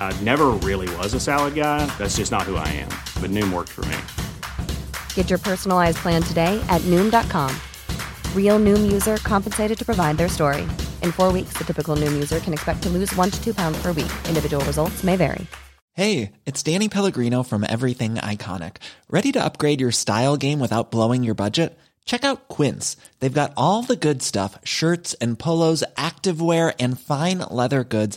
I never really was a salad guy. That's just not who I am. But Noom worked for me. Get your personalized plan today at Noom.com. Real Noom user compensated to provide their story. In four weeks, the typical Noom user can expect to lose one to two pounds per week. Individual results may vary. Hey, it's Danny Pellegrino from Everything Iconic. Ready to upgrade your style game without blowing your budget? Check out Quince. They've got all the good stuff shirts and polos, activewear, and fine leather goods,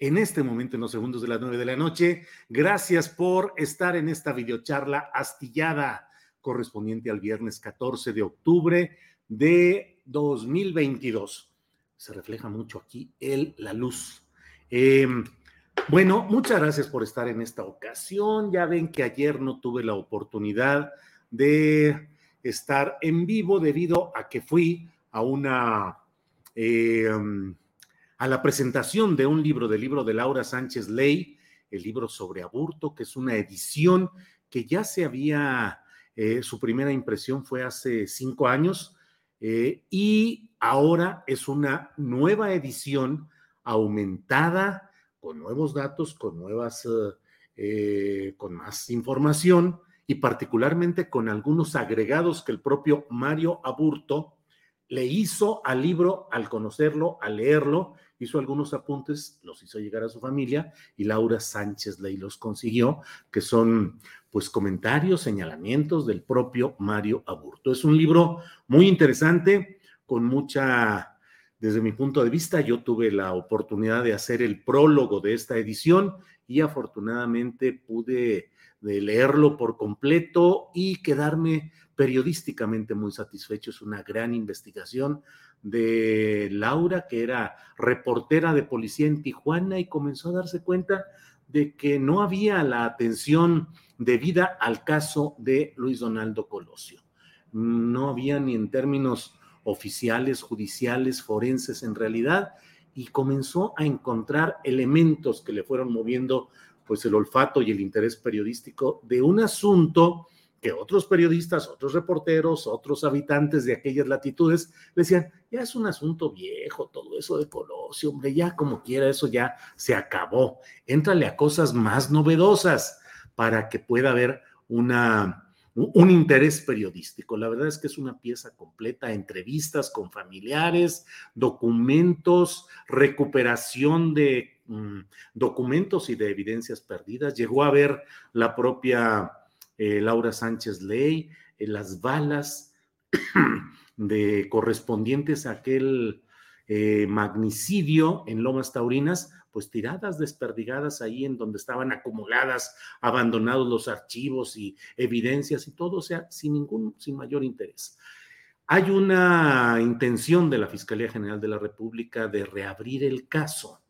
en este momento, en los segundos de las nueve de la noche. Gracias por estar en esta videocharla astillada correspondiente al viernes 14 de octubre de 2022. Se refleja mucho aquí el, la luz. Eh, bueno, muchas gracias por estar en esta ocasión. Ya ven que ayer no tuve la oportunidad de estar en vivo debido a que fui a una eh, a la presentación de un libro, del libro de Laura Sánchez Ley, el libro sobre aborto, que es una edición que ya se había, eh, su primera impresión fue hace cinco años, eh, y ahora es una nueva edición aumentada, con nuevos datos, con nuevas, eh, con más información y particularmente con algunos agregados que el propio Mario Aburto le hizo al libro al conocerlo, al leerlo, hizo algunos apuntes, los hizo llegar a su familia y Laura Sánchez Ley los consiguió, que son pues comentarios, señalamientos del propio Mario Aburto. Es un libro muy interesante, con mucha, desde mi punto de vista, yo tuve la oportunidad de hacer el prólogo de esta edición y afortunadamente pude de leerlo por completo y quedarme periodísticamente muy satisfecho. Es una gran investigación de Laura, que era reportera de policía en Tijuana y comenzó a darse cuenta de que no había la atención debida al caso de Luis Donaldo Colosio. No había ni en términos oficiales, judiciales, forenses en realidad, y comenzó a encontrar elementos que le fueron moviendo pues el olfato y el interés periodístico de un asunto que otros periodistas, otros reporteros, otros habitantes de aquellas latitudes decían, ya es un asunto viejo, todo eso de Colosio, hombre, ya como quiera, eso ya se acabó. Éntrale a cosas más novedosas para que pueda haber una, un interés periodístico. La verdad es que es una pieza completa, entrevistas con familiares, documentos, recuperación de mm, documentos y de evidencias perdidas. Llegó a ver la propia eh, Laura Sánchez Ley, eh, las balas de correspondientes a aquel eh, magnicidio en Lomas Taurinas, pues tiradas, desperdigadas ahí en donde estaban acumuladas, abandonados los archivos y evidencias y todo, o sea, sin ningún, sin mayor interés. Hay una intención de la Fiscalía General de la República de reabrir el caso.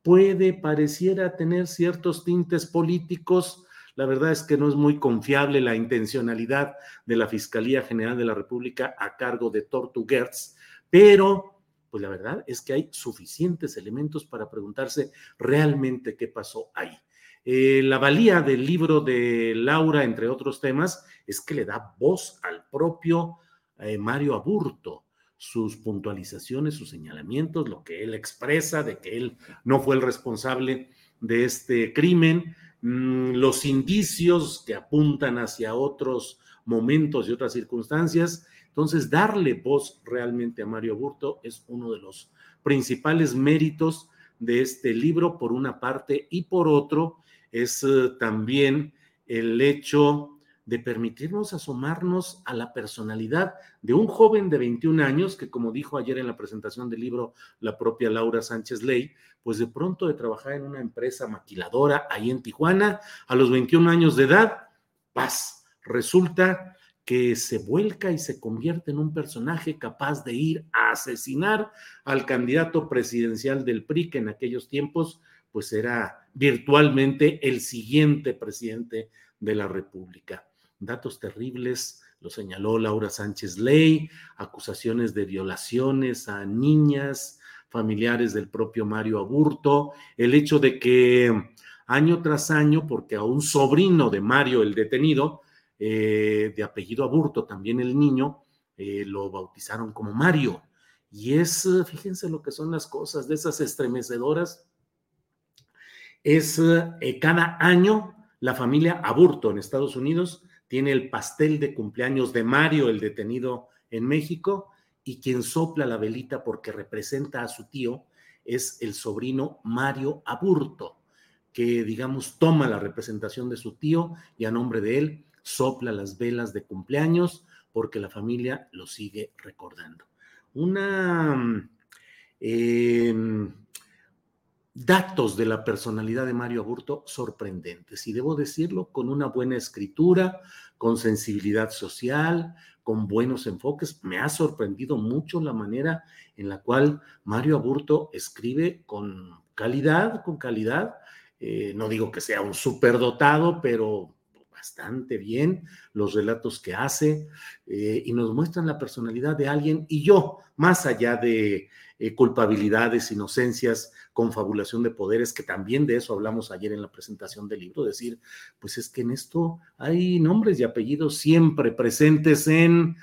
Puede, pareciera tener ciertos tintes políticos, la verdad es que no es muy confiable la intencionalidad de la Fiscalía General de la República a cargo de Tortuguerz, pero pues la verdad es que hay suficientes elementos para preguntarse realmente qué pasó ahí. Eh, la valía del libro de Laura, entre otros temas, es que le da voz al propio eh, Mario Aburto, sus puntualizaciones, sus señalamientos, lo que él expresa de que él no fue el responsable de este crimen, los indicios que apuntan hacia otros momentos y otras circunstancias. Entonces, darle voz realmente a Mario Burto es uno de los principales méritos de este libro, por una parte, y por otro, es eh, también el hecho de permitirnos asomarnos a la personalidad de un joven de 21 años que, como dijo ayer en la presentación del libro la propia Laura Sánchez Ley, pues de pronto de trabajar en una empresa maquiladora ahí en Tijuana, a los 21 años de edad, paz, resulta que se vuelca y se convierte en un personaje capaz de ir a asesinar al candidato presidencial del PRI, que en aquellos tiempos pues era virtualmente el siguiente presidente de la República datos terribles, lo señaló Laura Sánchez Ley, acusaciones de violaciones a niñas, familiares del propio Mario Aburto, el hecho de que año tras año, porque a un sobrino de Mario, el detenido, eh, de apellido Aburto, también el niño, eh, lo bautizaron como Mario. Y es, fíjense lo que son las cosas de esas estremecedoras, es eh, cada año la familia Aburto en Estados Unidos tiene el pastel de cumpleaños de Mario, el detenido en México, y quien sopla la velita porque representa a su tío es el sobrino Mario Aburto, que digamos toma la representación de su tío y a nombre de él sopla las velas de cumpleaños porque la familia lo sigue recordando. Una... Eh, datos de la personalidad de Mario Aburto sorprendentes, y debo decirlo, con una buena escritura, con sensibilidad social, con buenos enfoques. Me ha sorprendido mucho la manera en la cual Mario Aburto escribe con calidad, con calidad. Eh, no digo que sea un superdotado, pero bastante bien los relatos que hace eh, y nos muestran la personalidad de alguien y yo, más allá de eh, culpabilidades, inocencias, confabulación de poderes, que también de eso hablamos ayer en la presentación del libro, decir, pues es que en esto hay nombres y apellidos siempre presentes en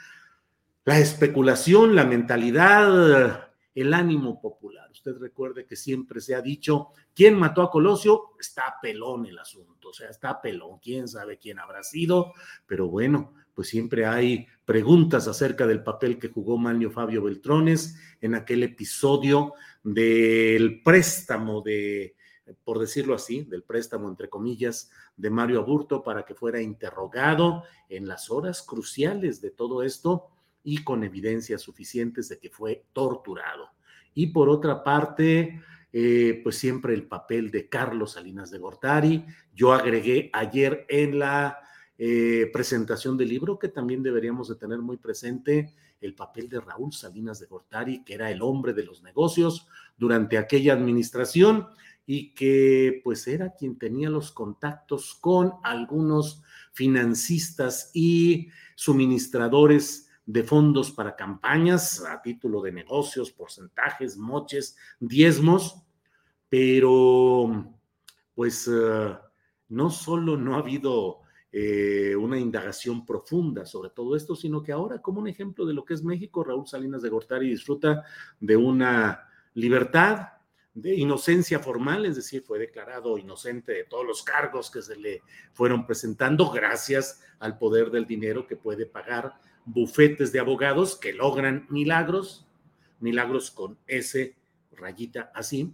la especulación, la mentalidad, el ánimo popular. Usted recuerde que siempre se ha dicho, ¿quién mató a Colosio? Está pelón el asunto, o sea, está pelón, quién sabe quién habrá sido, pero bueno, pues siempre hay preguntas acerca del papel que jugó Manlio Fabio Beltrones en aquel episodio del préstamo de, por decirlo así, del préstamo entre comillas de Mario Aburto para que fuera interrogado en las horas cruciales de todo esto y con evidencias suficientes de que fue torturado. Y por otra parte, eh, pues siempre el papel de Carlos Salinas de Gortari. Yo agregué ayer en la eh, presentación del libro, que también deberíamos de tener muy presente el papel de Raúl Salinas de Gortari, que era el hombre de los negocios durante aquella administración y que pues era quien tenía los contactos con algunos financistas y suministradores de fondos para campañas a título de negocios, porcentajes, moches, diezmos, pero pues eh, no solo no ha habido eh, una indagación profunda sobre todo esto, sino que ahora, como un ejemplo de lo que es México, Raúl Salinas de Gortari disfruta de una libertad de inocencia formal, es decir, fue declarado inocente de todos los cargos que se le fueron presentando gracias al poder del dinero que puede pagar bufetes de abogados que logran milagros, milagros con ese rayita así.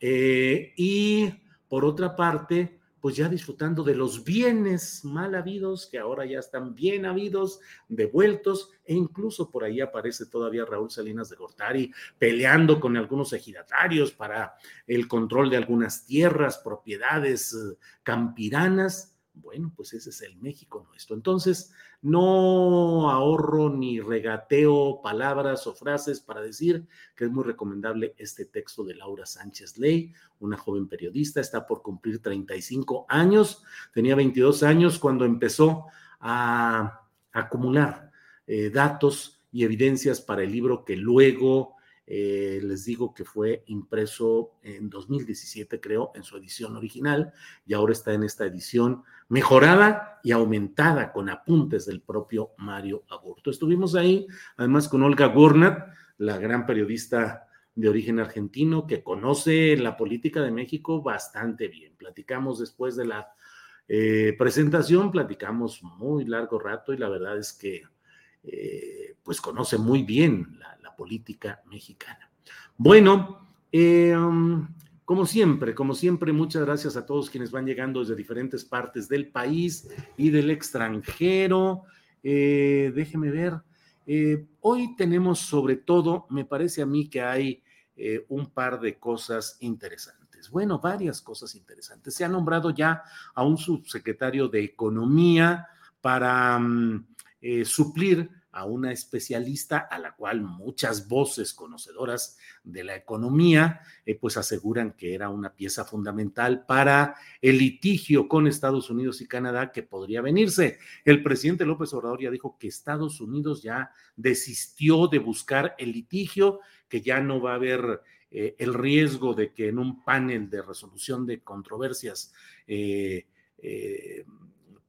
Eh, y por otra parte, pues ya disfrutando de los bienes mal habidos, que ahora ya están bien habidos, devueltos, e incluso por ahí aparece todavía Raúl Salinas de Gortari peleando con algunos ejidatarios para el control de algunas tierras, propiedades eh, campiranas bueno, pues ese es el México nuestro. Entonces, no ahorro ni regateo palabras o frases para decir que es muy recomendable este texto de Laura Sánchez Ley, una joven periodista, está por cumplir 35 años, tenía 22 años cuando empezó a acumular eh, datos y evidencias para el libro que luego eh, les digo que fue impreso en 2017, creo, en su edición original, y ahora está en esta edición mejorada y aumentada con apuntes del propio Mario Aburto. Estuvimos ahí, además, con Olga Gurnat, la gran periodista de origen argentino que conoce la política de México bastante bien. Platicamos después de la eh, presentación, platicamos muy largo rato y la verdad es que eh, pues conoce muy bien la, política mexicana. Bueno, eh, um, como siempre, como siempre, muchas gracias a todos quienes van llegando desde diferentes partes del país y del extranjero. Eh, déjeme ver. Hoy tenemos sobre todo, me parece a mí que hay un par de cosas interesantes. Bueno, varias cosas interesantes. Se ha nombrado ya a un subsecretario de Economía para mm, suplir a una especialista a la cual muchas voces conocedoras de la economía eh, pues aseguran que era una pieza fundamental para el litigio con Estados Unidos y Canadá que podría venirse. El presidente López Obrador ya dijo que Estados Unidos ya desistió de buscar el litigio, que ya no va a haber eh, el riesgo de que en un panel de resolución de controversias eh,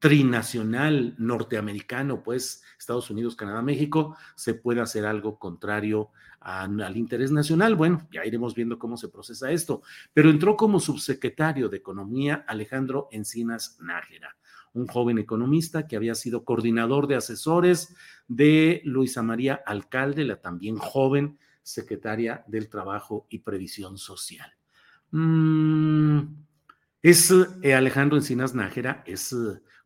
trinacional norteamericano, pues Estados Unidos, Canadá, México, se puede hacer algo contrario al interés nacional. Bueno, ya iremos viendo cómo se procesa esto. Pero entró como subsecretario de Economía Alejandro Encinas Nájera, un joven economista que había sido coordinador de asesores de Luisa María Alcalde, la también joven secretaria del Trabajo y Previsión Social. Mm, es eh, Alejandro Encinas Nájera, es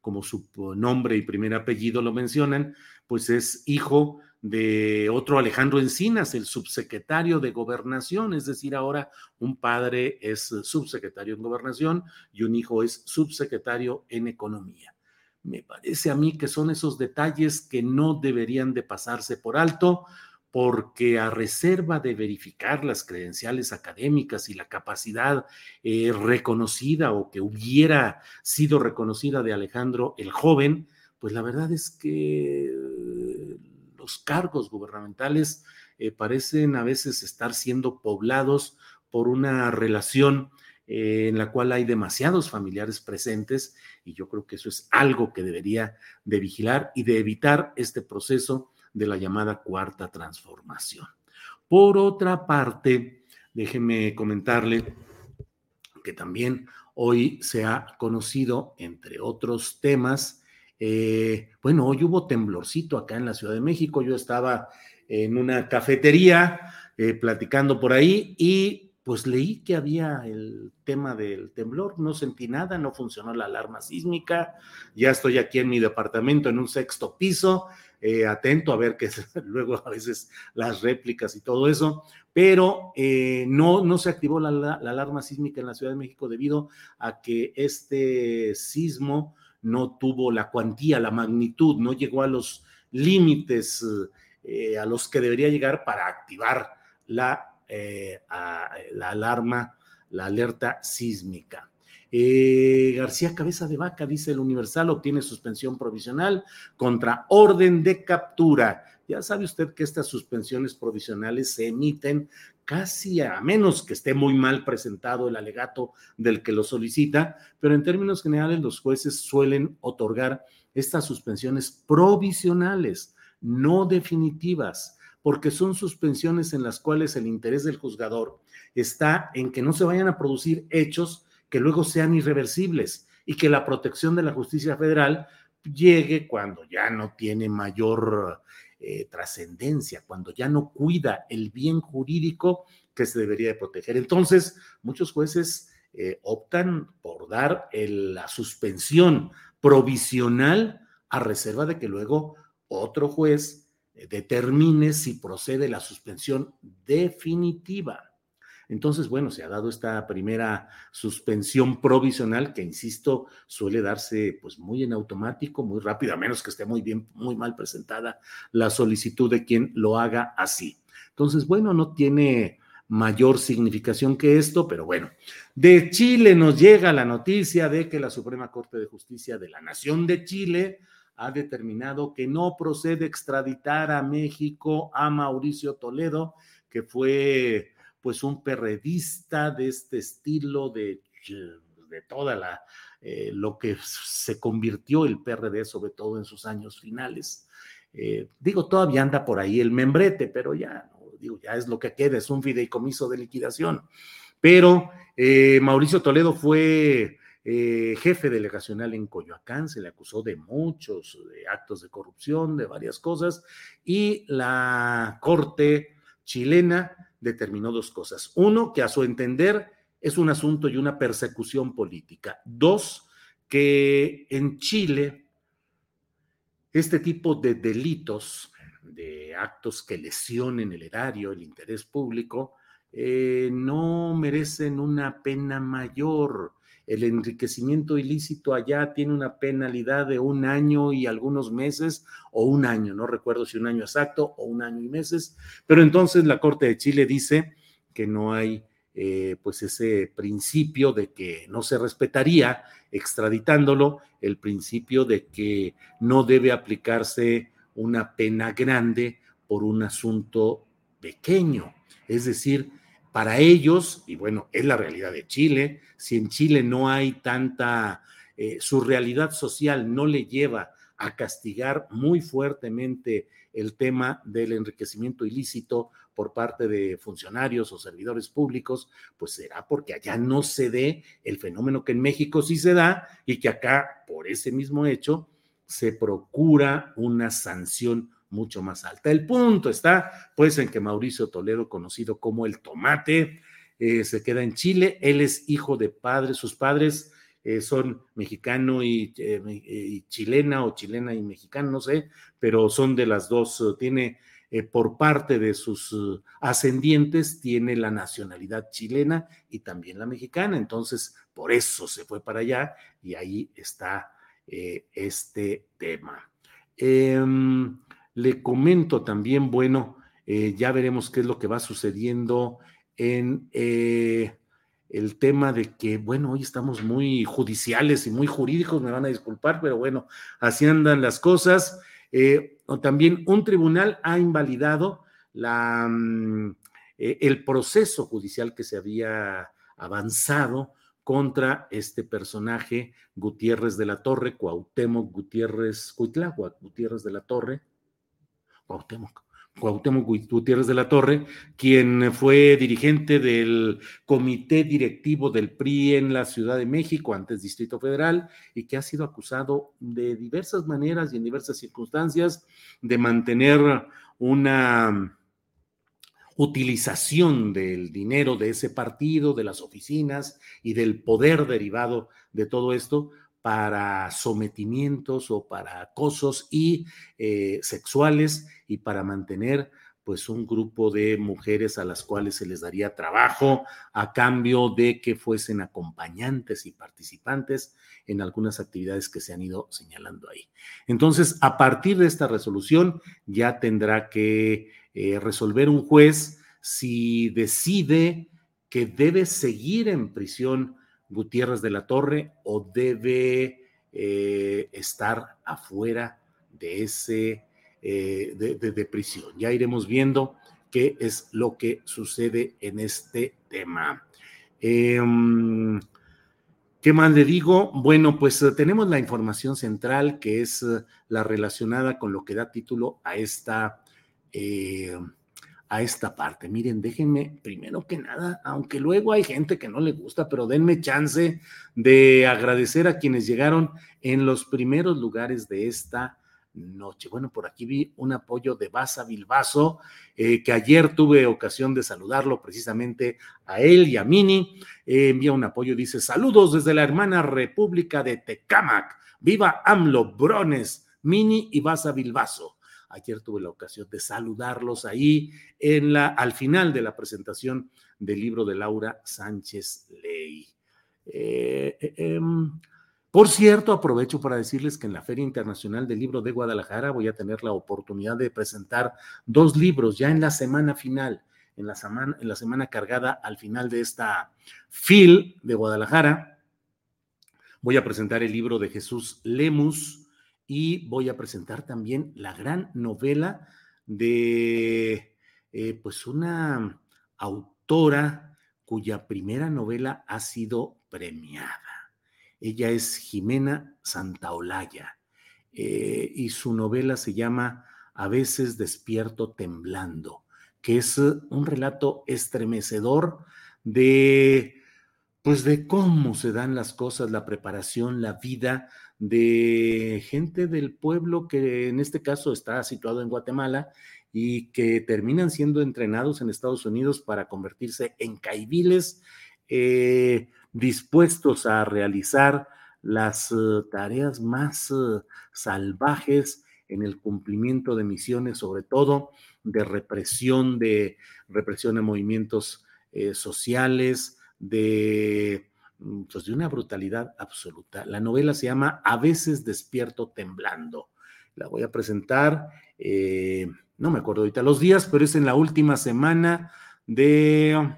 como su nombre y primer apellido lo mencionan, pues es hijo de otro Alejandro Encinas, el subsecretario de gobernación, es decir, ahora un padre es subsecretario en gobernación y un hijo es subsecretario en economía. Me parece a mí que son esos detalles que no deberían de pasarse por alto, porque a reserva de verificar las credenciales académicas y la capacidad eh, reconocida o que hubiera sido reconocida de Alejandro el joven, pues la verdad es que eh, los cargos gubernamentales eh, parecen a veces estar siendo poblados por una relación en la cual hay demasiados familiares presentes y yo creo que eso es algo que debería de vigilar y de evitar este proceso de la llamada cuarta transformación. Por otra parte, déjeme comentarle que también hoy se ha conocido, entre otros temas, eh, bueno, hoy hubo temblorcito acá en la Ciudad de México, yo estaba en una cafetería eh, platicando por ahí y pues leí que había el tema del temblor, no sentí nada, no funcionó la alarma sísmica, ya estoy aquí en mi departamento en un sexto piso eh, atento a ver que luego a veces las réplicas y todo eso, pero eh, no, no se activó la, la, alarma sísmica en la Ciudad de México debido a que este sismo no tuvo la cuantía, la magnitud, no llegó a los límites eh, a los que debería llegar para activar la, la alarma, la alerta sísmica. Eh, García Cabeza de Vaca, dice el Universal, obtiene suspensión provisional contra orden de captura. Ya sabe usted que estas suspensiones provisionales se emiten casi a menos que esté muy mal presentado el alegato del que lo solicita, pero en términos generales los jueces suelen otorgar estas suspensiones provisionales, no definitivas, porque son suspensiones en las cuales el interés del juzgador está en que no se vayan a producir hechos que luego sean irreversibles y que la protección de la justicia federal llegue cuando ya no tiene mayor eh, trascendencia, cuando ya no cuida el bien jurídico que se debería de proteger. Entonces, muchos jueces eh, optan por dar la suspensión provisional a reserva de que luego otro juez eh, determine si procede la suspensión definitiva. Entonces, bueno, se ha dado esta primera suspensión provisional que, insisto, suele darse pues muy en automático, muy rápido, a menos que esté muy bien, muy mal presentada la solicitud de quien lo haga así. Entonces, bueno, no tiene mayor significación que esto, pero bueno, de Chile nos llega la noticia de que la Suprema Corte de Justicia de la Nación de Chile ha determinado que no procede extraditar a México a Mauricio Toledo, que fue pues un perredista de este estilo de, de toda la, eh, lo que se convirtió el PRD, sobre todo en sus años finales. Eh, digo, todavía anda por ahí el membrete, pero ya, digo, ya es lo que queda, es un fideicomiso de liquidación. Pero eh, Mauricio Toledo fue jefe delegacional en Coyoacán, se le acusó de muchos actos de corrupción, de varias cosas, y la corte chilena determinó dos cosas. Uno, que a su entender es un asunto y una persecución política. Dos, que en Chile este tipo de delitos, de actos que lesionen el erario, el interés público, eh, no merecen una pena mayor. El enriquecimiento ilícito allá tiene una penalidad de un año y algunos meses o un año, no recuerdo si un año exacto o un año y meses, pero entonces la Corte de Chile dice que no hay eh, pues ese principio de que no se respetaría extraditándolo, el principio de que no debe aplicarse una pena grande por un asunto pequeño. Es decir, para ellos, y bueno, es la realidad de Chile, si en Chile no hay tanta, eh, su realidad social no le lleva a castigar muy fuertemente el tema del enriquecimiento ilícito por parte de funcionarios o servidores públicos, pues será porque allá no se dé el fenómeno que en México sí se da y que acá, por ese mismo hecho, se procura una sanción mucho más alta. El punto está, pues, en que Mauricio Toledo, conocido como el Tomate, eh, se queda en Chile. Él es hijo de padres, sus padres eh, son mexicano y, eh, y, chilena o chilena y mexicano, no sé, pero son de las dos, tiene por parte de sus ascendientes, tiene la nacionalidad chilena y también la mexicana, entonces por eso se fue para allá y ahí está este tema. Le comento también, bueno, eh, ya veremos qué es lo que va sucediendo en eh, el tema de que, bueno, hoy estamos muy judiciales y muy jurídicos, me van a disculpar, pero bueno, así andan las cosas. Eh, también un tribunal ha invalidado la, mm, el proceso judicial que se había avanzado contra este personaje Gutiérrez de la Torre, Cuauhtémoc Gutiérrez, Cuitláhuac Gutiérrez de la Torre, Cuauhtémoc, Cuauhtémoc Gutiérrez de la Torre, quien fue dirigente del comité directivo del PRI en la Ciudad de México, antes Distrito Federal, y que ha sido acusado de diversas maneras y en diversas circunstancias de mantener una utilización del dinero de ese partido, de las oficinas y del poder derivado de todo esto para sometimientos o para acosos y eh, sexuales y para mantener pues un grupo de mujeres a las cuales se les daría trabajo a cambio de que fuesen acompañantes y participantes en algunas actividades que se han ido señalando ahí. Entonces, a partir de esta resolución ya tendrá que eh, resolver un juez si decide que debe seguir en prisión Gutiérrez de la Torre o debe eh, estar afuera de ese eh, de, prisión. Ya iremos viendo qué es lo que sucede en este tema. Em, ¿Qué más le digo? Bueno, pues eh, tenemos la información central que es la relacionada con lo que da título a esta a esta parte. Miren, déjenme primero que nada, aunque luego hay gente que no le gusta, pero denme chance de agradecer a quienes llegaron en los primeros lugares de esta noche. Bueno, por aquí vi un apoyo de Baza Bilbaso, eh, que ayer tuve ocasión de saludarlo precisamente a él y a Mini. Eh, envía un apoyo, dice, saludos desde la hermana República de Tecámac. Viva AMLO, Brones, Mini y Baza Bilbaso. Ayer tuve la ocasión de saludarlos ahí en la, al final de la presentación del libro de Laura Sánchez Ley. Eh, eh, em, por cierto, aprovecho para decirles que en la Feria Internacional del Libro de Guadalajara voy a tener la oportunidad de presentar dos libros ya en la semana final, en la semana, en la semana cargada al final de esta FIL de Guadalajara. Voy a presentar el libro de Jesús Lemus, y voy a presentar también la gran novela de eh, pues una autora cuya primera novela ha sido premiada. Ella es Jimena Santaolalla eh, y su novela se llama A veces despierto temblando, que es un relato estremecedor de pues de cómo se dan las cosas, la preparación, la vida de gente del pueblo que en este caso está situado en Guatemala y que terminan siendo entrenados en Estados Unidos para convertirse en caiviles eh, dispuestos a realizar las eh, tareas más eh, salvajes en el cumplimiento de misiones, sobre todo de represión, de represión de movimientos sociales, de, pues de una brutalidad absoluta. La novela se llama A veces despierto temblando. La voy a presentar, no me acuerdo ahorita los días, pero es en la última semana de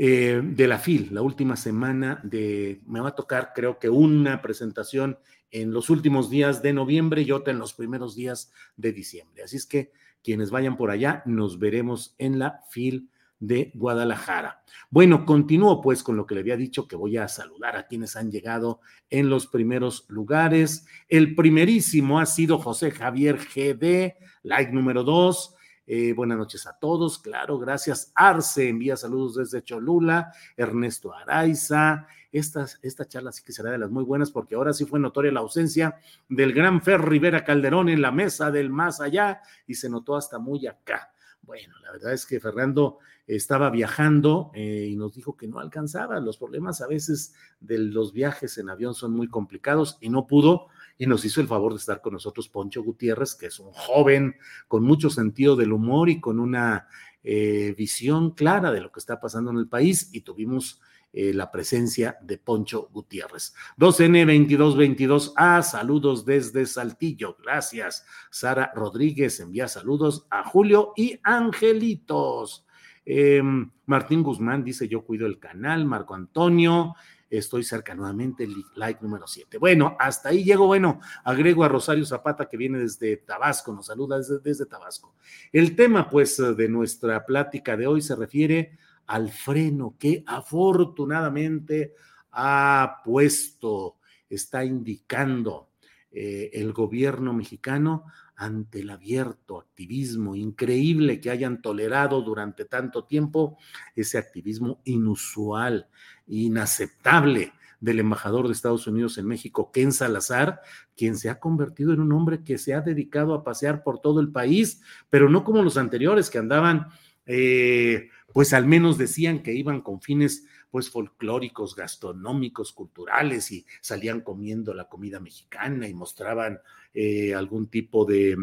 eh, de la FIL, la última semana de, me va a tocar creo que una presentación en los últimos días de noviembre y otra en los primeros días de diciembre. Así es que quienes vayan por allá, nos veremos en la FIL de Guadalajara. Bueno, continúo pues con lo que le había dicho, que voy a saludar a quienes han llegado en los primeros lugares. El primerísimo ha sido José Javier GD, like número dos. Eh, buenas noches a todos, claro, gracias. Arce envía saludos desde Cholula, Ernesto Araiza. Esta, esta charla sí que será de las muy buenas porque ahora sí fue notoria la ausencia del gran Fer Rivera Calderón en la mesa del más allá y se notó hasta muy acá. Bueno, la verdad es que Fernando estaba viajando eh, y nos dijo que no alcanzaba. Los problemas a veces de los viajes en avión son muy complicados y no pudo y nos hizo el favor de estar con nosotros Poncho Gutiérrez, que es un joven con mucho sentido del humor y con una eh, visión clara de lo que está pasando en el país y tuvimos eh, la presencia de Poncho Gutiérrez. 2N2222A, saludos desde Saltillo, gracias. Sara Rodríguez envía saludos a Julio y Angelitos. Em, Martín Guzmán dice yo cuido el canal, Marco Antonio, estoy cerca nuevamente, like número 7. Bueno, hasta ahí llego. Bueno, agrego a Rosario Zapata que viene desde Tabasco, nos saluda desde, desde Tabasco. El tema, pues, de nuestra plática de hoy se refiere al freno que afortunadamente ha puesto, está indicando eh, el gobierno mexicano ante el abierto activismo increíble que hayan tolerado durante tanto tiempo, ese activismo inusual, inaceptable del embajador de Estados Unidos en México, Ken Salazar, quien se ha convertido en un hombre que se ha dedicado a pasear por todo el país, pero no como los anteriores que andaban, eh, pues al menos decían que iban con fines pues folclóricos, gastronómicos, culturales y salían comiendo la comida mexicana y mostraban eh, algún tipo de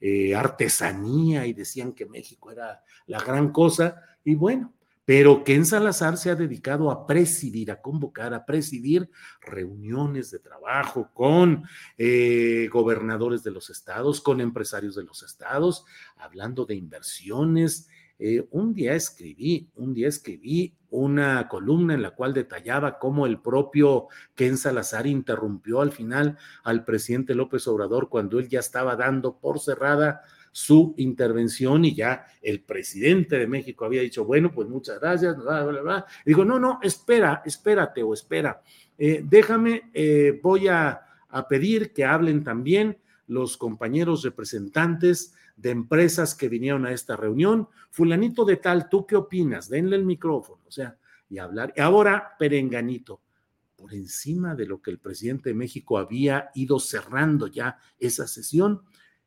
eh, artesanía y decían que México era la gran cosa. Y bueno, pero Ken Salazar se ha dedicado a presidir, a convocar, a presidir reuniones de trabajo con eh, gobernadores de los estados, con empresarios de los estados, hablando de inversiones, eh, un día escribí, un día escribí una columna en la cual detallaba cómo el propio Ken Salazar interrumpió al final al presidente López Obrador cuando él ya estaba dando por cerrada su intervención y ya el presidente de México había dicho, bueno, pues muchas gracias, bla, bla, bla. Digo, no, no, espera, espérate o espera, eh, déjame, eh, voy a, a pedir que hablen también los compañeros representantes de empresas que vinieron a esta reunión. Fulanito de tal, ¿tú qué opinas? Denle el micrófono, o sea, y hablar. Ahora, Perenganito, por encima de lo que el presidente de México había ido cerrando ya esa sesión.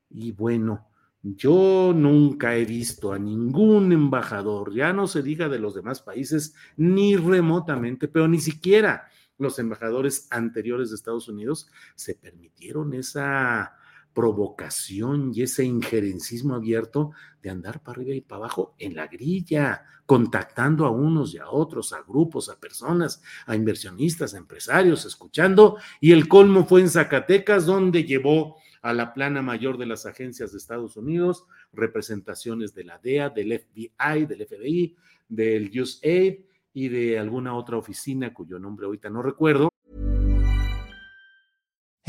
Y bueno, yo nunca he visto a ningún embajador, ya no se diga de los demás países, ni remotamente, pero ni siquiera los embajadores anteriores de Estados Unidos se permitieron esa provocación y ese injerencismo abierto de andar para arriba y para abajo en la grilla, contactando a unos y a otros, a grupos, a personas, a inversionistas, a empresarios, escuchando. Y el colmo fue en Zacatecas, donde llevó a la plana mayor de las agencias de Estados Unidos, representaciones de la DEA, del FBI, del FBI, del USAID y de alguna otra oficina cuyo nombre ahorita no recuerdo,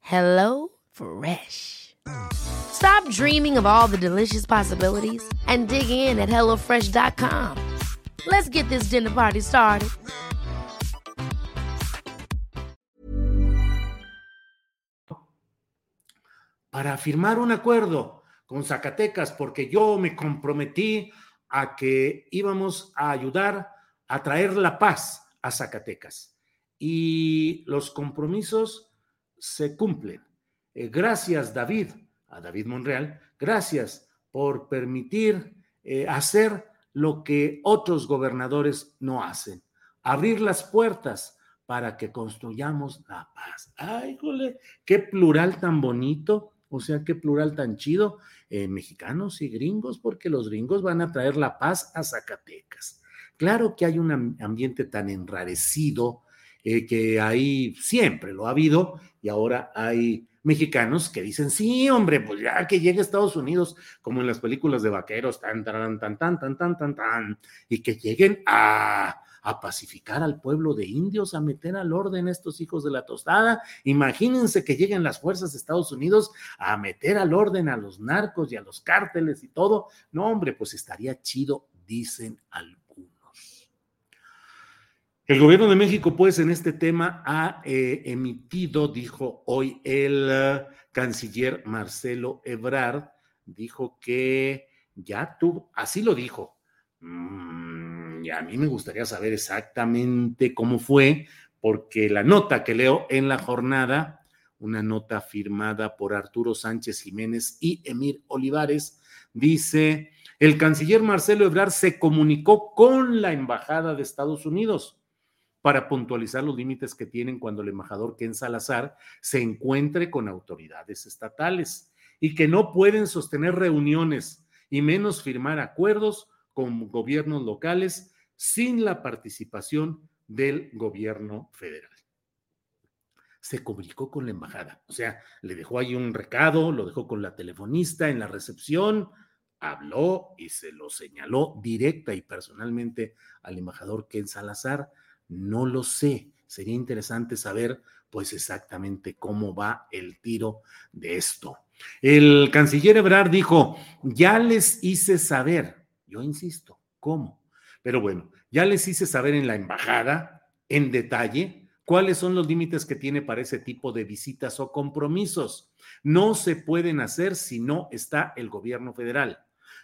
Hello Fresh. Stop dreaming of all the delicious possibilities and dig in at HelloFresh.com. Let's get this dinner party started. Para firmar un acuerdo con Zacatecas, porque yo me comprometí a que íbamos a ayudar a traer la paz a Zacatecas. Y los compromisos se cumplen. Eh, gracias, David, a David Monreal, gracias por permitir eh, hacer lo que otros gobernadores no hacen, abrir las puertas para que construyamos la paz. Ay, jole, qué plural tan bonito, o sea, qué plural tan chido, eh, mexicanos y gringos, porque los gringos van a traer la paz a Zacatecas. Claro que hay un ambiente tan enrarecido que ahí siempre lo ha habido y ahora hay mexicanos que dicen, sí, hombre, pues ya que llegue a Estados Unidos, como en las películas de vaqueros, tan, tan, tan, tan, tan, tan, tan, tan, y que lleguen a, a pacificar al pueblo de indios, a meter al orden estos hijos de la tostada. Imagínense que lleguen las fuerzas de Estados Unidos a meter al orden a los narcos y a los cárteles y todo. No, hombre, pues estaría chido, dicen algunos. El gobierno de México, pues, en este tema ha eh, emitido, dijo hoy el uh, canciller Marcelo Ebrard, dijo que ya tuvo, así lo dijo. Mm, y a mí me gustaría saber exactamente cómo fue, porque la nota que leo en la jornada, una nota firmada por Arturo Sánchez Jiménez y Emir Olivares, dice, el canciller Marcelo Ebrard se comunicó con la Embajada de Estados Unidos para puntualizar los límites que tienen cuando el embajador Ken Salazar se encuentre con autoridades estatales y que no pueden sostener reuniones y menos firmar acuerdos con gobiernos locales sin la participación del gobierno federal. Se comunicó con la embajada, o sea, le dejó ahí un recado, lo dejó con la telefonista en la recepción, habló y se lo señaló directa y personalmente al embajador Ken Salazar no lo sé. Sería interesante saber pues exactamente cómo va el tiro de esto. El canciller Ebrard dijo, ya les hice saber, yo insisto, ¿cómo? Pero bueno, ya les hice saber en la embajada, en detalle, cuáles son los límites que tiene para ese tipo de visitas o compromisos. No se pueden hacer si no está el gobierno federal.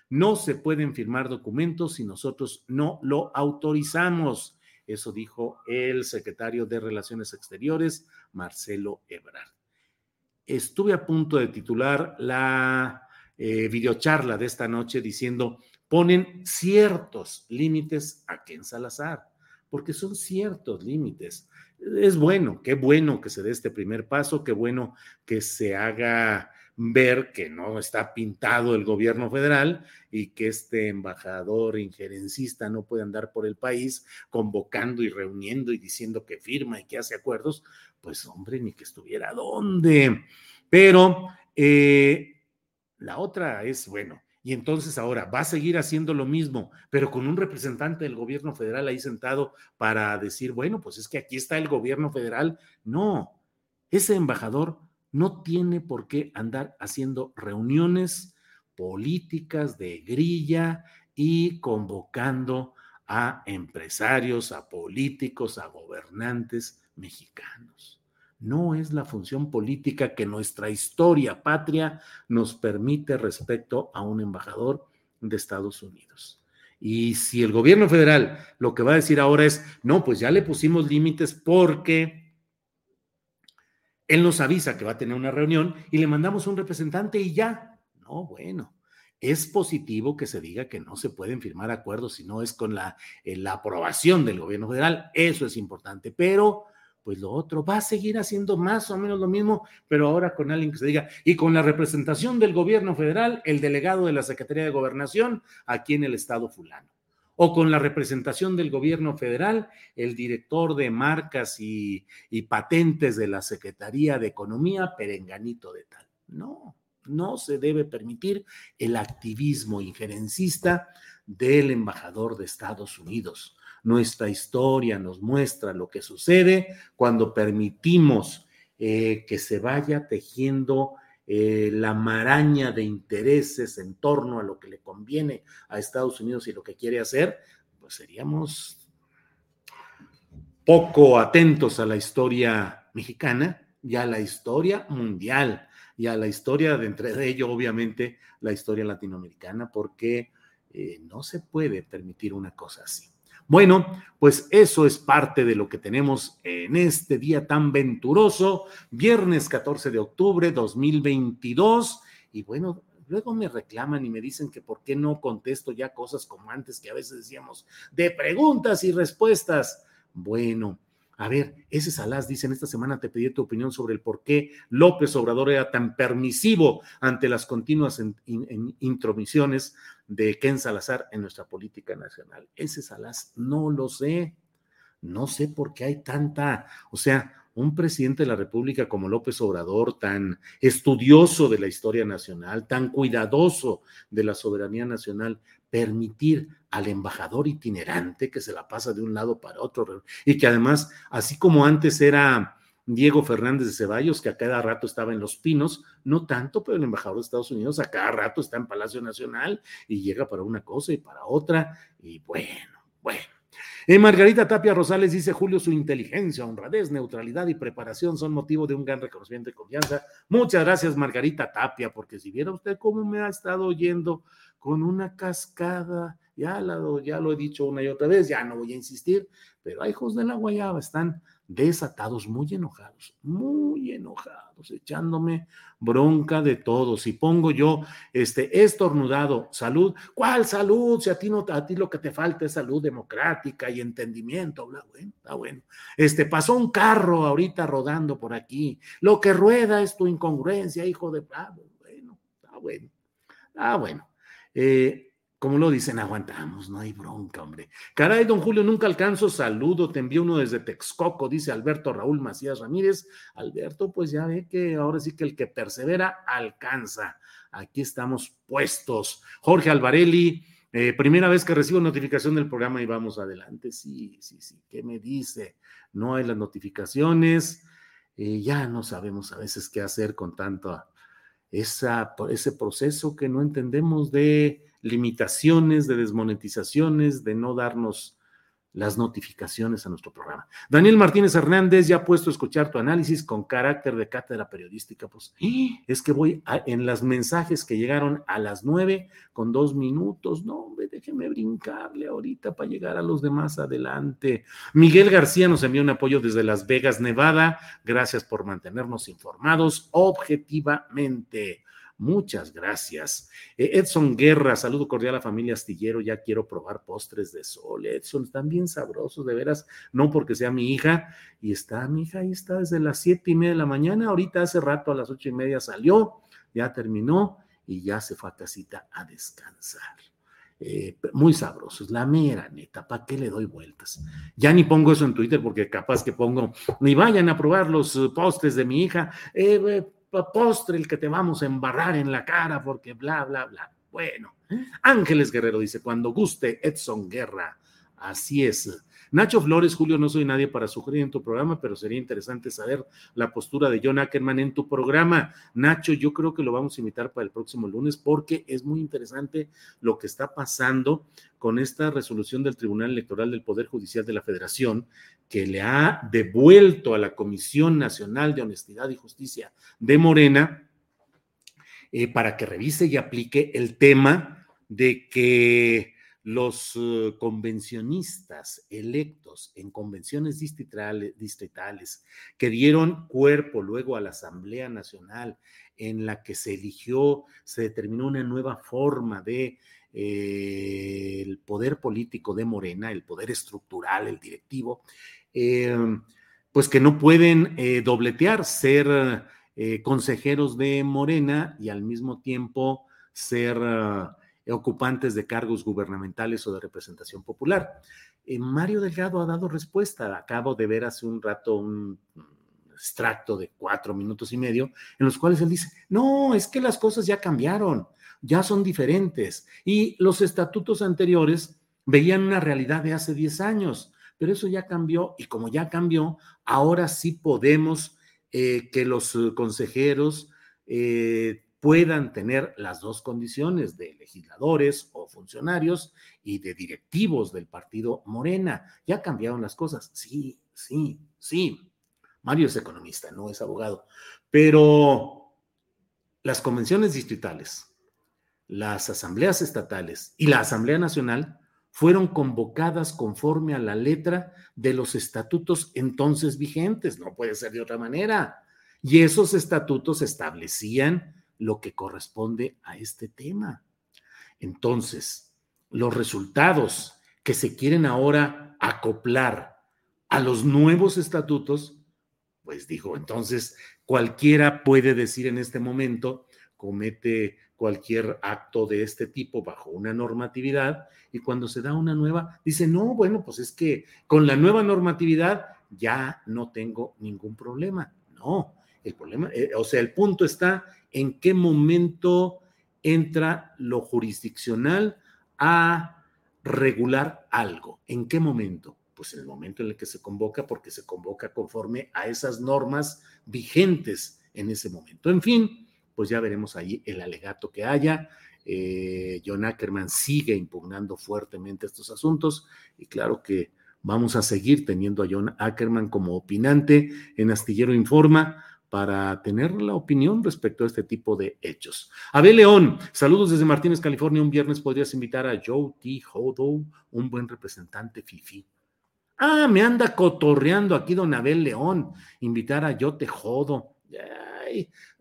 No se pueden firmar documentos si nosotros no lo autorizamos. Eso dijo el secretario de Relaciones Exteriores, Marcelo Ebrard. Estuve a punto de titular la eh, videocharla de esta noche diciendo, ponen ciertos límites a Ken Salazar, porque son ciertos límites. Es bueno, qué bueno que se dé este primer paso, qué bueno que se haga ver que no está pintado el gobierno federal y que este embajador injerencista no puede andar por el país convocando y reuniendo y diciendo que firma y que hace acuerdos, pues hombre, ni que estuviera dónde. Pero eh, la otra es, bueno, y entonces ahora va a seguir haciendo lo mismo, pero con un representante del gobierno federal ahí sentado para decir, bueno, pues es que aquí está el gobierno federal. No, ese embajador no tiene por qué andar haciendo reuniones políticas de grilla y convocando a empresarios, a políticos, a gobernantes mexicanos. No es la función política que nuestra historia patria nos permite respecto a un embajador de Estados Unidos. Y si el gobierno federal lo que va a decir ahora es, no, pues ya le pusimos límites porque él nos avisa que va a tener una reunión y le mandamos un representante y ya. No, bueno, es positivo que se diga que no se pueden firmar acuerdos si no es con la, eh, la aprobación del gobierno federal. Eso es importante, pero pues lo otro va a seguir haciendo más o menos lo mismo, pero ahora con alguien que se diga, y con la representación del gobierno federal, el delegado de la Secretaría de Gobernación aquí en el estado fulano o con la representación del gobierno federal, el director de marcas y, patentes de la Secretaría de Economía, Perenganito de tal. No, No se debe permitir el activismo injerencista del embajador de Estados Unidos. Nuestra historia nos muestra lo que sucede cuando permitimos eh, que se vaya tejiendo eh, la maraña de intereses en torno a lo que le conviene a Estados Unidos y lo que quiere hacer, pues seríamos poco atentos a la historia mexicana y a la historia mundial y a la historia de entre ello, obviamente, la historia latinoamericana, porque eh, no se puede permitir una cosa así. Bueno, pues eso es parte de lo que tenemos en este día tan venturoso, viernes 14 de octubre 2022. Y bueno, luego me reclaman y me dicen que por qué no contesto ya cosas como antes que a veces decíamos de preguntas y respuestas. Bueno, a ver, ese Salás dice, en esta semana te pedí tu opinión sobre el por qué López Obrador era tan permisivo ante las continuas intromisiones de Ken Salazar en nuestra política nacional. Ese Salás no lo sé, no sé por qué hay tanta, o sea, un presidente de la República como López Obrador, tan estudioso de la historia nacional, tan cuidadoso de la soberanía nacional, permitir al embajador itinerante que se la pasa de un lado para otro y que además, así como antes era Diego Fernández de Ceballos, que a cada rato estaba en Los Pinos, no tanto, pero el embajador de Estados Unidos a cada rato está en Palacio Nacional y llega para una cosa y para otra, y bueno, bueno. Eh, Margarita Tapia Rosales dice, Julio, su inteligencia, honradez, neutralidad y preparación son motivo de un gran reconocimiento y confianza. Muchas gracias, Margarita Tapia, porque si viera usted cómo me ha estado oyendo con una cascada, ya, ya lo he dicho una y otra vez, ya no voy a insistir, pero hay hijos de la guayaba están desatados, muy enojados, muy enojados, echándome bronca de todo. Si pongo yo, este, estornudado, salud, ¿cuál salud? Si a ti no, a ti lo que te falta es salud democrática y entendimiento, bla, bueno, está bueno. Este, pasó un carro ahorita rodando por aquí, lo que rueda es tu incongruencia, hijo de, ah, bueno, está bueno, ah, bueno. Eh, como lo dicen, aguantamos, no hay bronca, hombre. Caray, don Julio, nunca alcanzo saludo, te envío uno desde Texcoco, dice Alberto Raúl Macías Ramírez. Alberto, pues ya ve que ahora sí que el que persevera alcanza. Aquí estamos puestos. Jorge Alvarelli, eh, primera vez que recibo notificación del programa y vamos adelante. Sí, sí, sí. ¿Qué me dice? No hay las notificaciones. Eh, ya no sabemos a veces qué hacer con tanto esa, ese proceso que no entendemos de limitaciones, de desmonetizaciones, de no darnos las notificaciones a nuestro programa. Daniel Martínez Hernández, ya ha puesto a escuchar tu análisis con carácter de cátedra periodística. Pues es que voy en las mensajes que llegaron a las nueve con dos minutos. No, hombre, déjeme brincarle ahorita para llegar a los demás adelante. Miguel García nos envió un apoyo desde Las Vegas, Nevada. Gracias por mantenernos informados objetivamente. Muchas gracias. Eh, Edson Guerra, saludo cordial a la familia Astillero. Ya quiero probar postres de sol. Edson, están bien sabrosos, de veras. No porque sea mi hija. Y está, mi hija ahí está desde las siete y media de la mañana. Ahorita hace rato a las ocho y media salió, ya terminó y ya se fue a casita a descansar. Eh, muy sabrosos, la mera neta, ¿para qué le doy vueltas? Ya ni pongo eso en Twitter porque capaz que pongo, ni vayan a probar los eh, postres de mi hija, eh, postre el que te vamos a embarrar en la cara porque bla, bla, bla. Bueno, Ángeles Guerrero dice, cuando guste Edson Guerra, así es. Nacho Flores, Julio, no soy nadie para sugerir en tu programa, pero sería interesante saber la postura de John Ackerman en tu programa. Nacho, yo creo que lo vamos a invitar para el próximo lunes porque es muy interesante lo que está pasando con esta resolución del Tribunal Electoral del Poder Judicial de la Federación que le ha devuelto a la Comisión Nacional de Honestidad y Justicia de Morena eh, para que revise y aplique el tema de que los eh, convencionistas electos en convenciones distritales, que dieron cuerpo luego a la Asamblea Nacional en la que se eligió, se determinó una nueva forma de eh, el poder político de Morena, el poder estructural, el directivo, eh, pues que no pueden dobletear, ser consejeros de Morena y al mismo tiempo ser ocupantes de cargos gubernamentales o de representación popular. Eh, Mario Delgado ha dado respuesta. Acabo de ver hace un rato extracto de cuatro minutos y medio, en los cuales él dice, no, es que las cosas ya cambiaron, ya son diferentes. Y los estatutos anteriores veían una realidad de hace 10 años, pero eso ya cambió y como ya cambió, ahora sí podemos eh, que los eh, consejeros puedan tener las dos condiciones de legisladores o funcionarios y de directivos del partido Morena. Ya cambiaron las cosas. Sí, sí, sí. Mario es economista, no es abogado, pero las convenciones distritales, las asambleas estatales y la Asamblea Nacional fueron convocadas conforme a la letra de los estatutos entonces vigentes, no puede ser de otra manera. Y esos estatutos establecían lo que corresponde a este tema. Entonces, los resultados que se quieren ahora acoplar a los nuevos estatutos pues dijo, entonces cualquiera puede decir en este momento, comete cualquier acto de este tipo bajo una normatividad y cuando se da una nueva, dice, no, bueno, pues es que con la nueva normatividad ya no tengo ningún problema. No, el problema, eh, o sea, el punto está en qué momento entra lo jurisdiccional a regular algo, en qué momento pues en el momento en el que se convoca, porque se convoca conforme a esas normas vigentes en ese momento. En fin, pues ya veremos ahí el alegato que haya. Eh, John Ackerman sigue impugnando fuertemente estos asuntos y claro que vamos a seguir teniendo a John Ackerman como opinante en Astillero Informa para tener la opinión respecto a este tipo de hechos. Abel León, saludos desde Martínez, California. Un viernes podrías invitar a Joe T. Hodo, un buen representante FIFI. Ah, me anda cotorreando aquí don Abel León, invitar a Yo Te Jodo.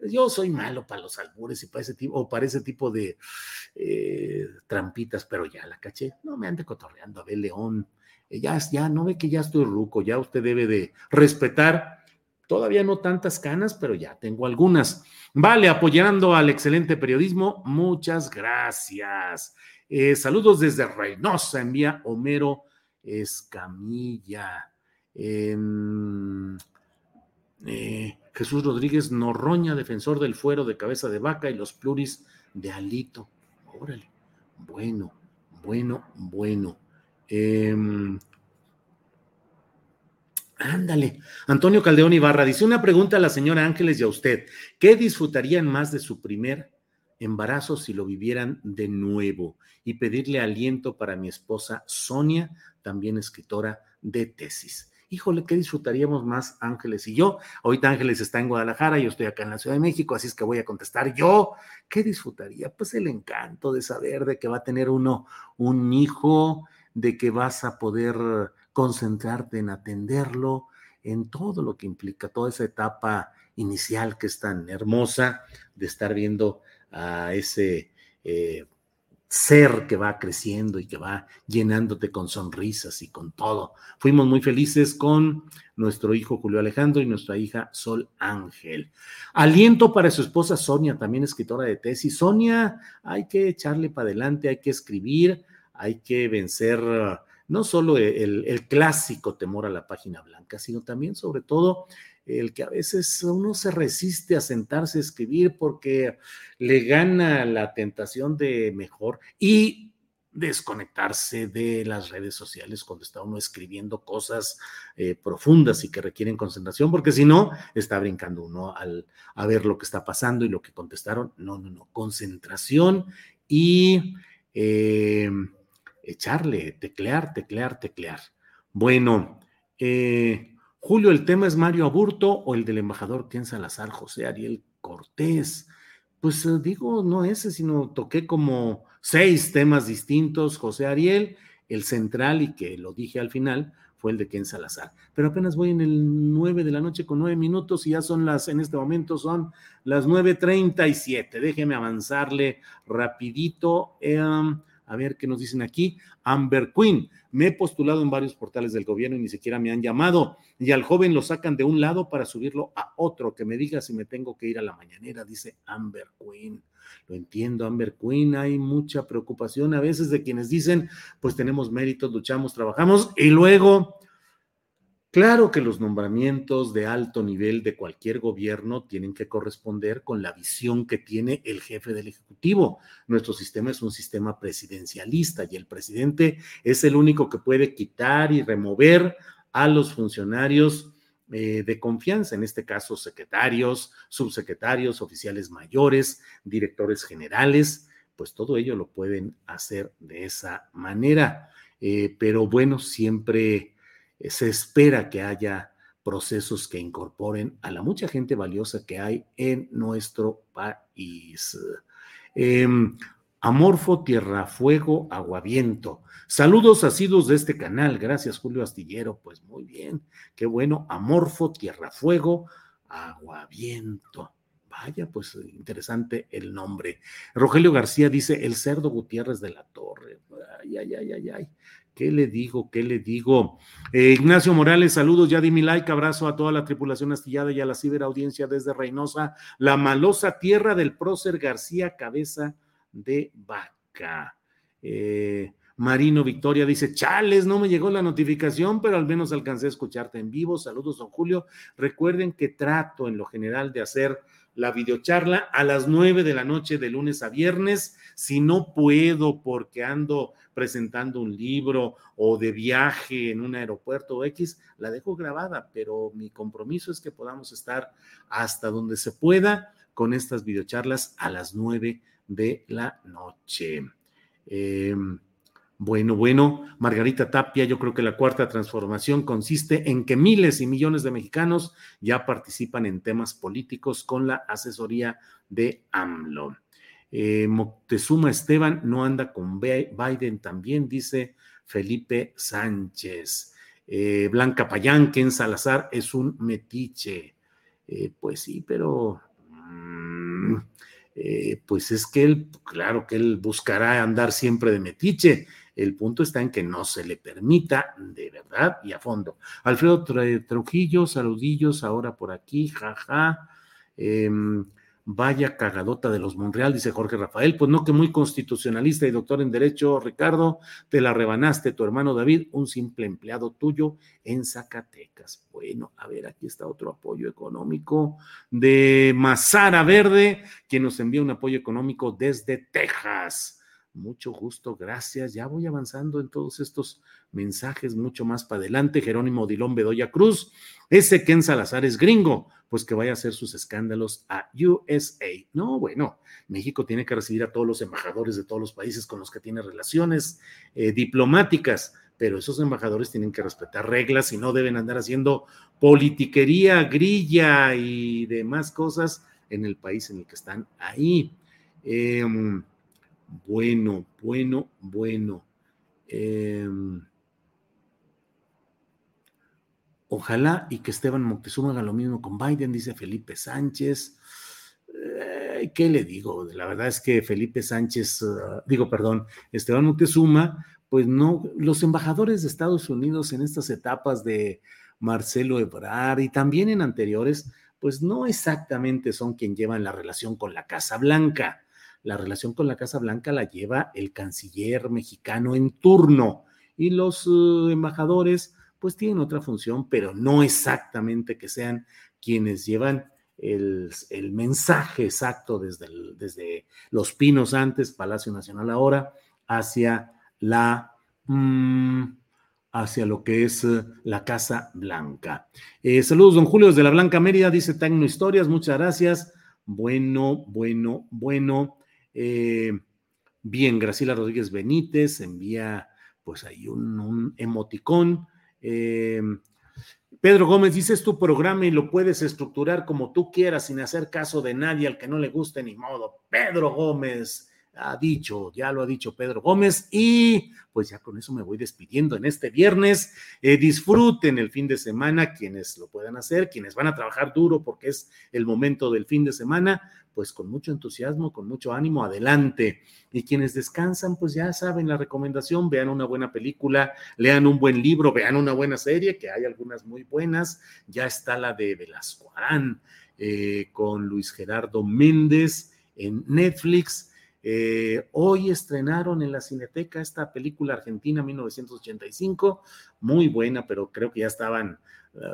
yo soy malo para los albures y para ese tipo, o para ese tipo de eh, trampitas, pero ya la caché. No me ande cotorreando, Abel León. Eh, ya, ya, no ve que ya estoy ruco, ya usted debe de respetar. Todavía no tantas canas, pero ya tengo algunas. Vale, apoyando al excelente periodismo, muchas gracias. Eh, saludos desde Reynosa, envía Homero Escamilla. Em, eh, Jesús Rodríguez Norroña, defensor del fuero de cabeza de vaca y los pluris de alito. Órale. Bueno, bueno, bueno. Ándale. Antonio Caldeón Ibarra dice una pregunta a la señora Ángeles y a usted. ¿Qué disfrutarían más de su primer embarazo si lo vivieran de nuevo? Y pedirle aliento para mi esposa Sonia, también escritora de tesis. Híjole, ¿qué disfrutaríamos más Ángeles y yo? Ahorita Ángeles está en Guadalajara, yo estoy acá en la Ciudad de México, así es que voy a contestar yo. ¿Qué disfrutaría? Pues el encanto de saber de que va a tener uno un hijo, de que vas a poder concentrarte en atenderlo, en todo lo que implica, toda esa etapa inicial que es tan hermosa de estar viendo a ese eh, ser que va creciendo y que va llenándote con sonrisas y con todo. Fuimos muy felices con nuestro hijo Julio Alejandro y nuestra hija Sol Ángel. Aliento para su esposa Sonia, también escritora de tesis. Sonia, hay que echarle para adelante, hay que escribir, hay que vencer no solo el, el clásico temor a la página blanca, sino también sobre todo el que a veces uno se resiste a sentarse a escribir porque le gana la tentación de mejor y desconectarse de las redes sociales cuando está uno escribiendo cosas eh, profundas y que requieren concentración, porque si no, está brincando uno al, a ver lo que está pasando y lo que contestaron. No, no, no, concentración y eh, echarle, teclear, teclear, teclear. Bueno, eh, Julio, ¿el tema es Mario Aburto o el del embajador Ken Salazar, José Ariel Cortés? Pues eh, digo, no ese, sino toqué como seis temas distintos, José Ariel, el central y que lo dije al final fue el de Ken Salazar. Pero apenas voy en el 9 de la noche con nueve minutos y ya son las, en este momento son las 9.37. Déjeme avanzarle rapidito. Em, a ver qué nos dicen aquí. Amber Queen, me he postulado en varios portales del gobierno y ni siquiera me han llamado. Y al joven lo sacan de un lado para subirlo a otro. Que me diga si me tengo que ir a la mañanera, dice Amber Queen. Lo entiendo, Amber Queen. Hay mucha preocupación a veces de quienes dicen, pues tenemos méritos, luchamos, trabajamos y luego Claro que los nombramientos de alto nivel de cualquier gobierno tienen que corresponder con la visión que tiene el jefe del Ejecutivo. Nuestro sistema es un sistema presidencialista y el presidente es el único que puede quitar y remover a los funcionarios eh, de confianza, en este caso secretarios, subsecretarios, oficiales mayores, directores generales, pues todo ello lo pueden hacer de esa manera. Eh, pero bueno, siempre se espera que haya procesos que incorporen a la mucha gente valiosa que hay en nuestro país. Em, Amorfo, Tierra, Fuego, Aguaviento. Saludos asidos de este canal. Gracias, Julio Astillero. Pues muy bien. Qué bueno. Amorfo, Tierra, Fuego, Aguaviento. Vaya, pues interesante el nombre. Rogelio García dice, el cerdo Gutiérrez de la Torre. Ay, ay, ay, ay, ay. ¿Qué le digo? ¿Qué le digo? Eh, Ignacio Morales, saludos, ya di mi like, abrazo a toda la tripulación astillada y a la ciberaudiencia desde Reynosa, la malosa tierra del prócer García Cabeza de Vaca. Eh, Marino Victoria dice, chales, no me llegó la notificación, pero al menos alcancé a escucharte en vivo. Saludos, don Julio. Recuerden que trato en lo general de hacer la videocharla a las nueve de la noche de lunes a viernes. Si no puedo porque ando presentando un libro o de viaje en un aeropuerto X, la dejo grabada, pero mi compromiso es que podamos estar hasta donde se pueda con estas videocharlas a las nueve de la noche. Em, bueno, bueno, Margarita Tapia, yo creo que la cuarta transformación consiste en que miles y millones de mexicanos ya participan en temas políticos con la asesoría de AMLO. Eh, Moctezuma Esteban no anda con Biden también, dice Felipe Sánchez. Eh, Blanca Payán, en Salazar es un metiche. Eh, pues sí, pero mm, pues es que él, claro que él buscará andar siempre de metiche el punto está en que no se le permita de verdad y a fondo. Alfredo Trujillo, saludillos ahora por aquí, jaja. Em, vaya cagadota de los Monreal, dice Jorge Rafael. Pues no, que muy constitucionalista y doctor en Derecho, Ricardo, te la rebanaste tu hermano David, un simple empleado tuyo en Zacatecas. Bueno, a ver, aquí está otro apoyo económico de Mazara Verde, quien nos envía un apoyo económico desde Texas. Mucho gusto, gracias. Ya voy avanzando en todos estos mensajes mucho más para adelante. Jerónimo Dilón Bedoya Cruz, ese Ken Salazar es gringo, pues que vaya a hacer sus escándalos a USA. No, bueno, México tiene que recibir a todos los embajadores de todos los países con los que tiene relaciones eh, diplomáticas, pero esos embajadores tienen que respetar reglas y no deben andar haciendo politiquería, grilla y demás cosas en el país en el que están ahí. Eh, bueno, bueno, bueno. Em, ojalá y que Esteban Moctezuma haga lo mismo con Biden, dice Felipe Sánchez. Eh, ¿Qué le digo? La verdad es que Felipe Sánchez, ah, digo, perdón, Esteban Moctezuma, pues no, los embajadores de Estados Unidos en estas etapas de Marcelo Ebrard y también en anteriores, pues no exactamente son quien llevan la relación con la Casa Blanca la relación con la Casa Blanca la lleva el canciller mexicano en turno y los eh, embajadores pues tienen otra función, pero no exactamente que sean quienes llevan el, mensaje exacto desde, desde Los Pinos antes, Palacio Nacional ahora, hacia la... Mm, hacia lo que es eh, la Casa Blanca. Eh, saludos, don Julio, desde la Blanca Mérida, dice Tecno Historias, muchas gracias. Bueno, bueno, bueno. Eh, bien, Graciela Rodríguez Benítez envía pues ahí un, emoticón. Eh, Pedro Gómez, dices tu programa y lo puedes estructurar como tú quieras sin hacer caso de nadie al que no le guste ni modo. Pedro Gómez, ha dicho, ya lo ha dicho Pedro Gómez, y pues ya con eso me voy despidiendo en este viernes. Eh, disfruten el fin de semana, quienes lo puedan hacer, quienes van a trabajar duro porque es el momento del fin de semana, pues con mucho entusiasmo, con mucho ánimo, adelante. Y quienes descansan, pues ya saben la recomendación, vean una buena película, lean un buen libro, vean una buena serie, que hay algunas muy buenas, ya está la de Velasco Arán eh, con Luis Gerardo Méndez en Netflix eh, hoy estrenaron en la Cineteca esta película argentina 1985, muy buena, pero creo que ya estaban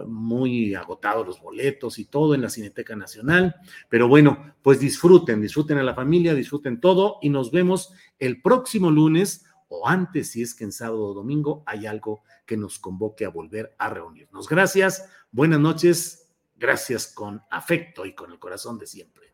muy agotados los boletos y todo en la Cineteca Nacional. Pero bueno, pues disfruten, disfruten a la familia, disfruten todo y nos vemos el próximo lunes o antes, si es que en sábado o domingo hay algo que nos convoque a volver a reunirnos. Gracias, buenas noches, gracias con afecto y con el corazón de siempre.